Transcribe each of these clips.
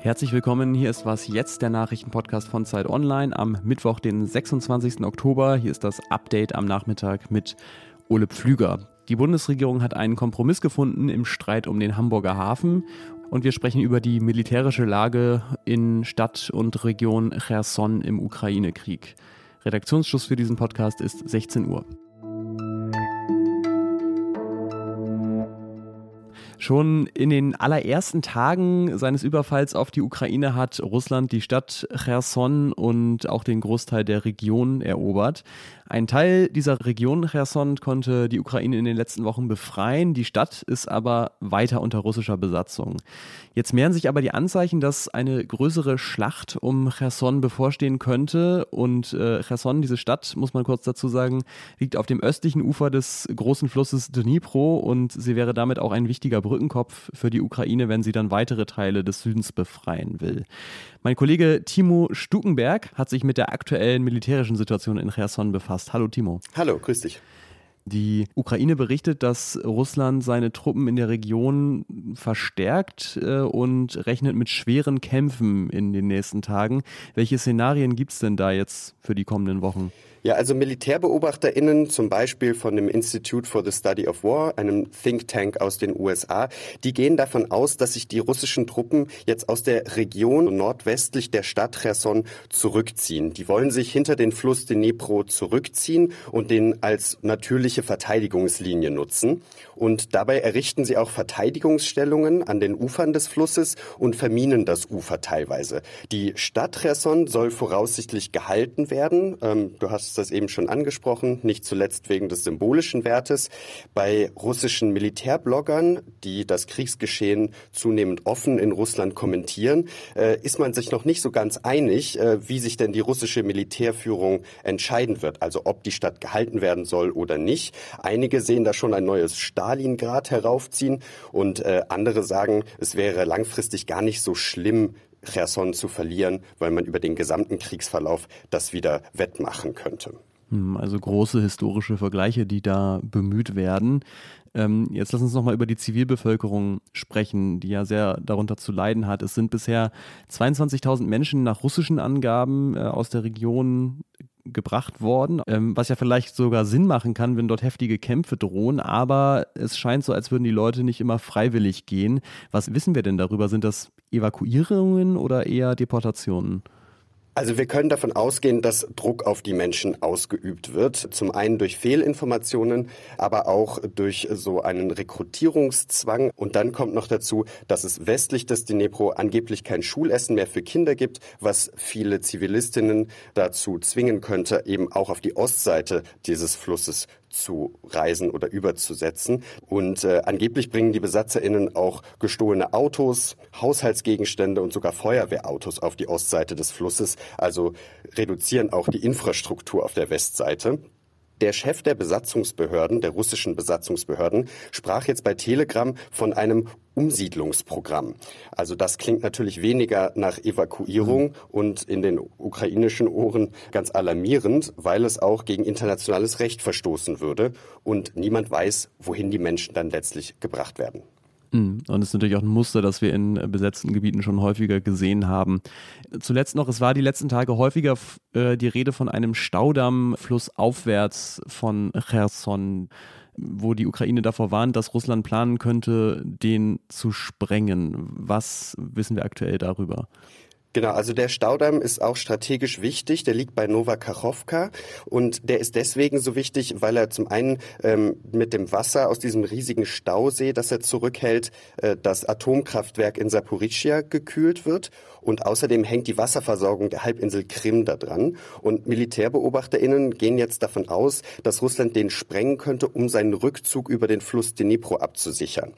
Herzlich willkommen, hier ist was jetzt, der Nachrichtenpodcast von Zeit Online am Mittwoch, den 26. Oktober. Hier ist das Update am Nachmittag mit Ole Pflüger. Die Bundesregierung hat einen Kompromiss gefunden im Streit um den Hamburger Hafen und wir sprechen über die militärische Lage in Stadt und Region Cherson im Ukraine-Krieg. Redaktionsschluss für diesen Podcast ist 16 Uhr. Schon in den allerersten Tagen seines Überfalls auf die Ukraine hat Russland die Stadt Cherson und auch den Großteil der Region erobert. Ein Teil dieser Region Cherson konnte die Ukraine in den letzten Wochen befreien. Die Stadt ist aber weiter unter russischer Besatzung. Jetzt mehren sich aber die Anzeichen, dass eine größere Schlacht um Cherson bevorstehen könnte. Und äh, Cherson, diese Stadt, muss man kurz dazu sagen, liegt auf dem östlichen Ufer des großen Flusses Dnipro und sie wäre damit auch ein wichtiger Brückenkopf für die Ukraine, wenn sie dann weitere Teile des Südens befreien will. Mein Kollege Timo Stukenberg hat sich mit der aktuellen militärischen Situation in Cherson befasst. Hallo Timo. Hallo, grüß dich. Die Ukraine berichtet, dass Russland seine Truppen in der Region verstärkt äh, und rechnet mit schweren Kämpfen in den nächsten Tagen. Welche Szenarien gibt es denn da jetzt für die kommenden Wochen? Ja, also MilitärbeobachterInnen, zum Beispiel von dem Institute for the Study of War, einem Think Tank aus den USA, die gehen davon aus, dass sich die russischen Truppen jetzt aus der Region nordwestlich der Stadt Cherson zurückziehen. Die wollen sich hinter den Fluss Dnipro zurückziehen und den als natürliche Verteidigungslinie nutzen. Und dabei errichten sie auch Verteidigungsstellungen an den Ufern des Flusses und verminen das Ufer teilweise. Die Stadt Cherson soll voraussichtlich gehalten werden. Ähm, du hast das eben schon angesprochen, nicht zuletzt wegen des symbolischen Wertes. Bei russischen Militärbloggern, die das Kriegsgeschehen zunehmend offen in Russland kommentieren, äh, ist man sich noch nicht so ganz einig, äh, wie sich denn die russische Militärführung entscheiden wird, also ob die Stadt gehalten werden soll oder nicht. Einige sehen da schon ein neues Stalingrad heraufziehen und äh, andere sagen, es wäre langfristig gar nicht so schlimm, Cherson zu verlieren, weil man über den gesamten Kriegsverlauf das wieder wettmachen könnte. Hm, also große historische Vergleiche, die da bemüht werden. Ähm, jetzt lass uns nochmal über die Zivilbevölkerung sprechen, die ja sehr darunter zu leiden hat. Es sind bisher 22.000 Menschen nach russischen Angaben äh, aus der Region gebracht worden, ähm, was ja vielleicht sogar Sinn machen kann, wenn dort heftige Kämpfe drohen, aber es scheint so, als würden die Leute nicht immer freiwillig gehen. Was wissen wir denn darüber? Sind das Evakuierungen oder eher Deportationen? Also wir können davon ausgehen, dass Druck auf die Menschen ausgeübt wird. Zum einen durch Fehlinformationen, aber auch durch so einen Rekrutierungszwang. Und dann kommt noch dazu, dass es westlich des Dnepro angeblich kein Schulessen mehr für Kinder gibt, was viele Zivilistinnen dazu zwingen könnte, eben auch auf die Ostseite dieses Flusses zu reisen oder überzusetzen. Und äh, angeblich bringen die BesatzerInnen auch gestohlene Autos, Haushaltsgegenstände und sogar Feuerwehrautos auf die Ostseite des Flusses, also reduzieren auch die Infrastruktur auf der Westseite. Der Chef der Besatzungsbehörden, der russischen Besatzungsbehörden, sprach jetzt bei Telegram von einem Umsiedlungsprogramm. Also das klingt natürlich weniger nach Evakuierung mhm. und in den ukrainischen Ohren ganz alarmierend, weil es auch gegen internationales Recht verstoßen würde und niemand weiß, wohin die Menschen dann letztlich gebracht werden. Mhm. Und es ist natürlich auch ein Muster, das wir in besetzten Gebieten schon häufiger gesehen haben. Zuletzt noch, es war die letzten Tage häufiger äh, die Rede von einem Staudamm flussaufwärts von Cherson, wo die Ukraine davor warnt, dass Russland planen könnte, den zu sprengen. Was wissen wir aktuell darüber? Genau, also der Staudamm ist auch strategisch wichtig. Der liegt bei Nova Kachowka und der ist deswegen so wichtig, weil er zum einen ähm, mit dem Wasser aus diesem riesigen Stausee, das er zurückhält, äh, das Atomkraftwerk in Saporischia gekühlt wird und außerdem hängt die Wasserversorgung der Halbinsel Krim da dran. Und MilitärbeobachterInnen gehen jetzt davon aus, dass Russland den sprengen könnte, um seinen Rückzug über den Fluss Dnipro abzusichern.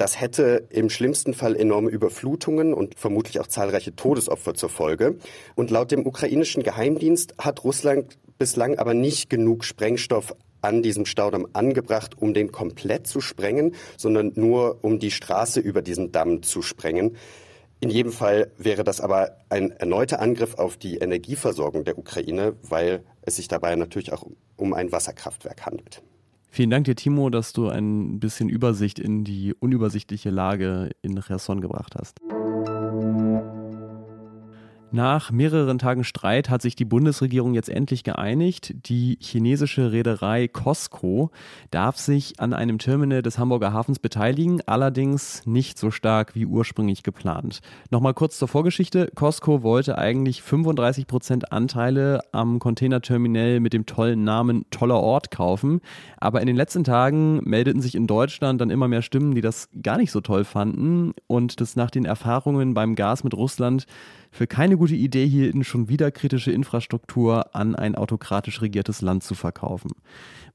Das hätte im schlimmsten Fall enorme Überflutungen und vermutlich auch zahlreiche Todesopfer zur Folge. Und laut dem ukrainischen Geheimdienst hat Russland bislang aber nicht genug Sprengstoff an diesem Staudamm angebracht, um den komplett zu sprengen, sondern nur um die Straße über diesen Damm zu sprengen. In jedem Fall wäre das aber ein erneuter Angriff auf die Energieversorgung der Ukraine, weil es sich dabei natürlich auch um ein Wasserkraftwerk handelt. Vielen Dank dir, Timo, dass du ein bisschen Übersicht in die unübersichtliche Lage in Cherson gebracht hast. Nach mehreren Tagen Streit hat sich die Bundesregierung jetzt endlich geeinigt. Die chinesische Reederei COSCO darf sich an einem Terminal des Hamburger Hafens beteiligen, allerdings nicht so stark wie ursprünglich geplant. Nochmal kurz zur Vorgeschichte. COSCO wollte eigentlich 35 Prozent Anteile am Containerterminal mit dem tollen Namen Toller Ort kaufen. Aber in den letzten Tagen meldeten sich in Deutschland dann immer mehr Stimmen, die das gar nicht so toll fanden und das nach den Erfahrungen beim Gas mit Russland für keine gute Idee hielten, schon wieder kritische Infrastruktur an ein autokratisch regiertes Land zu verkaufen.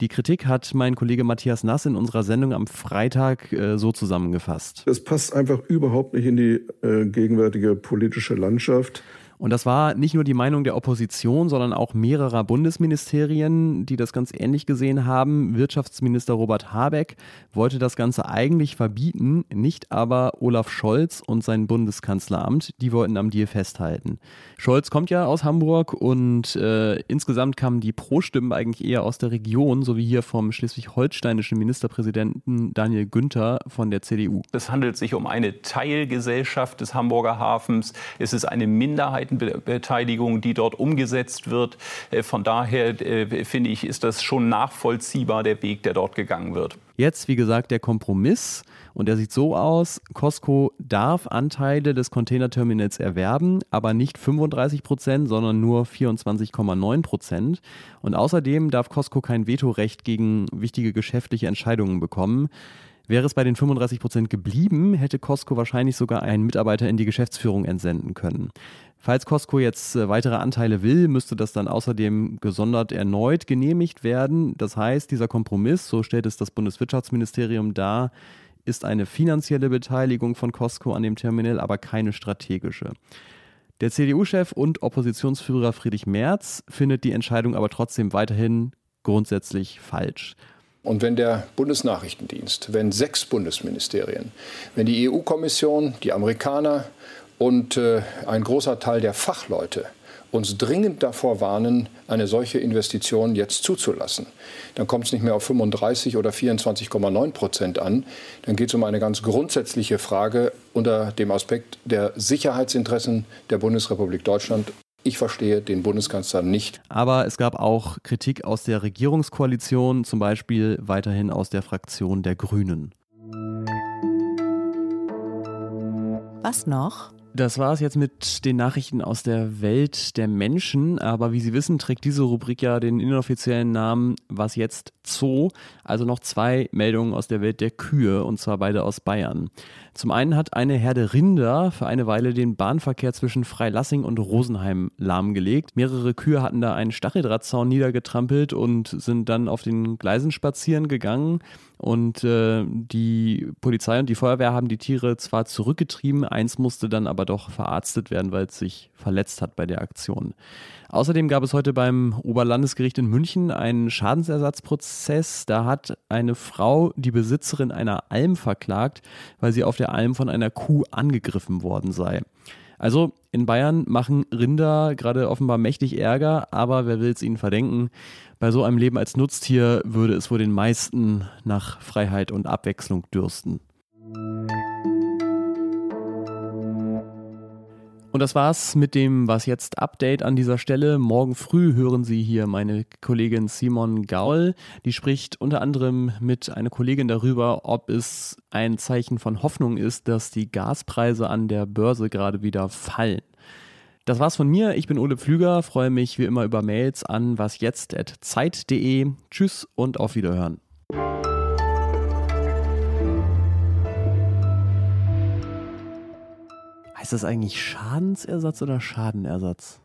Die Kritik hat mein Kollege Matthias Nass in unserer Sendung am Freitag äh, so zusammengefasst. Das passt einfach überhaupt nicht in die äh, gegenwärtige politische Landschaft. Und das war nicht nur die Meinung der Opposition, sondern auch mehrerer Bundesministerien, die das ganz ähnlich gesehen haben. Wirtschaftsminister Robert Habeck wollte das Ganze eigentlich verbieten, nicht aber Olaf Scholz und sein Bundeskanzleramt. Die wollten am Deal festhalten. Scholz kommt ja aus Hamburg und äh, insgesamt kamen die Pro-Stimmen eigentlich eher aus der Region, so wie hier vom schleswig-holsteinischen Ministerpräsidenten Daniel Günther von der CDU. Es handelt sich um eine Teilgesellschaft des Hamburger Hafens. Es ist eine Minderheit Minderheitenbeteiligung, die dort umgesetzt wird. Äh, von daher äh, finde ich, ist das schon nachvollziehbar, der Weg, der dort gegangen wird. Jetzt, wie gesagt, der Kompromiss. Und der sieht so aus, Costco darf Anteile des Containerterminals erwerben, aber nicht 35 Prozent, sondern nur 24,9 Prozent. Und außerdem darf Costco kein Vetorecht gegen wichtige geschäftliche Entscheidungen bekommen. Wäre es bei den 35 Prozent geblieben, hätte Costco wahrscheinlich sogar einen Mitarbeiter in die Geschäftsführung entsenden können. Falls Costco jetzt äh, weitere Anteile will, müsste das dann außerdem gesondert erneut genehmigt werden. Das heißt, dieser Kompromiss, so stellt es das Bundeswirtschaftsministerium dar, ist eine finanzielle Beteiligung von Costco an dem Terminal, aber keine strategische. Der CDU-Chef und Oppositionsführer Friedrich Merz findet die Entscheidung aber trotzdem weiterhin grundsätzlich falsch. Und wenn der Bundesnachrichtendienst, wenn sechs Bundesministerien, wenn die EU-Kommission, die Amerikaner und äh, ein großer Teil der Fachleute uns dringend davor warnen, eine solche Investition jetzt zuzulassen. Dann kommt es nicht mehr auf 35 oder 24,9 Prozent an. Dann geht es um eine ganz grundsätzliche Frage unter dem Aspekt der Sicherheitsinteressen der Bundesrepublik Deutschland. Ich verstehe den Bundeskanzler nicht. Aber es gab auch Kritik aus der Regierungskoalition, zum Beispiel weiterhin aus der Fraktion der Grünen. Was noch? Das war es jetzt mit den Nachrichten aus der Welt der Menschen. Aber wie Sie wissen, trägt diese Rubrik ja den inoffiziellen Namen Was jetzt Zoo. Also noch zwei Meldungen aus der Welt der Kühe und zwar beide aus Bayern. Zum einen hat eine Herde Rinder für eine Weile den Bahnverkehr zwischen Freilassing und Rosenheim lahmgelegt. Mehrere Kühe hatten da einen Stacheldrahtzaun niedergetrampelt und sind dann auf den Gleisen spazieren gegangen. Und äh, die Polizei und die Feuerwehr haben die Tiere zwar zurückgetrieben, eins musste dann aber doch verarztet werden, weil es sich verletzt hat bei der Aktion. Außerdem gab es heute beim Oberlandesgericht in München einen Schadensersatzprozess. Da hat eine Frau die Besitzerin einer Alm verklagt, weil sie auf der Alm von einer Kuh angegriffen worden sei. Also in Bayern machen Rinder gerade offenbar mächtig Ärger, aber wer will es ihnen verdenken? Bei so einem Leben als Nutztier würde es wohl den meisten nach Freiheit und Abwechslung dürsten. Und das war's mit dem Was jetzt Update an dieser Stelle. Morgen früh hören Sie hier meine Kollegin Simon Gaul. Die spricht unter anderem mit einer Kollegin darüber, ob es ein Zeichen von Hoffnung ist, dass die Gaspreise an der Börse gerade wieder fallen. Das war's von mir. Ich bin Ole Pflüger, freue mich wie immer über Mails an wasjetzt.zeit.de. Tschüss und auf Wiederhören. Heißt das eigentlich Schadensersatz oder Schadenersatz?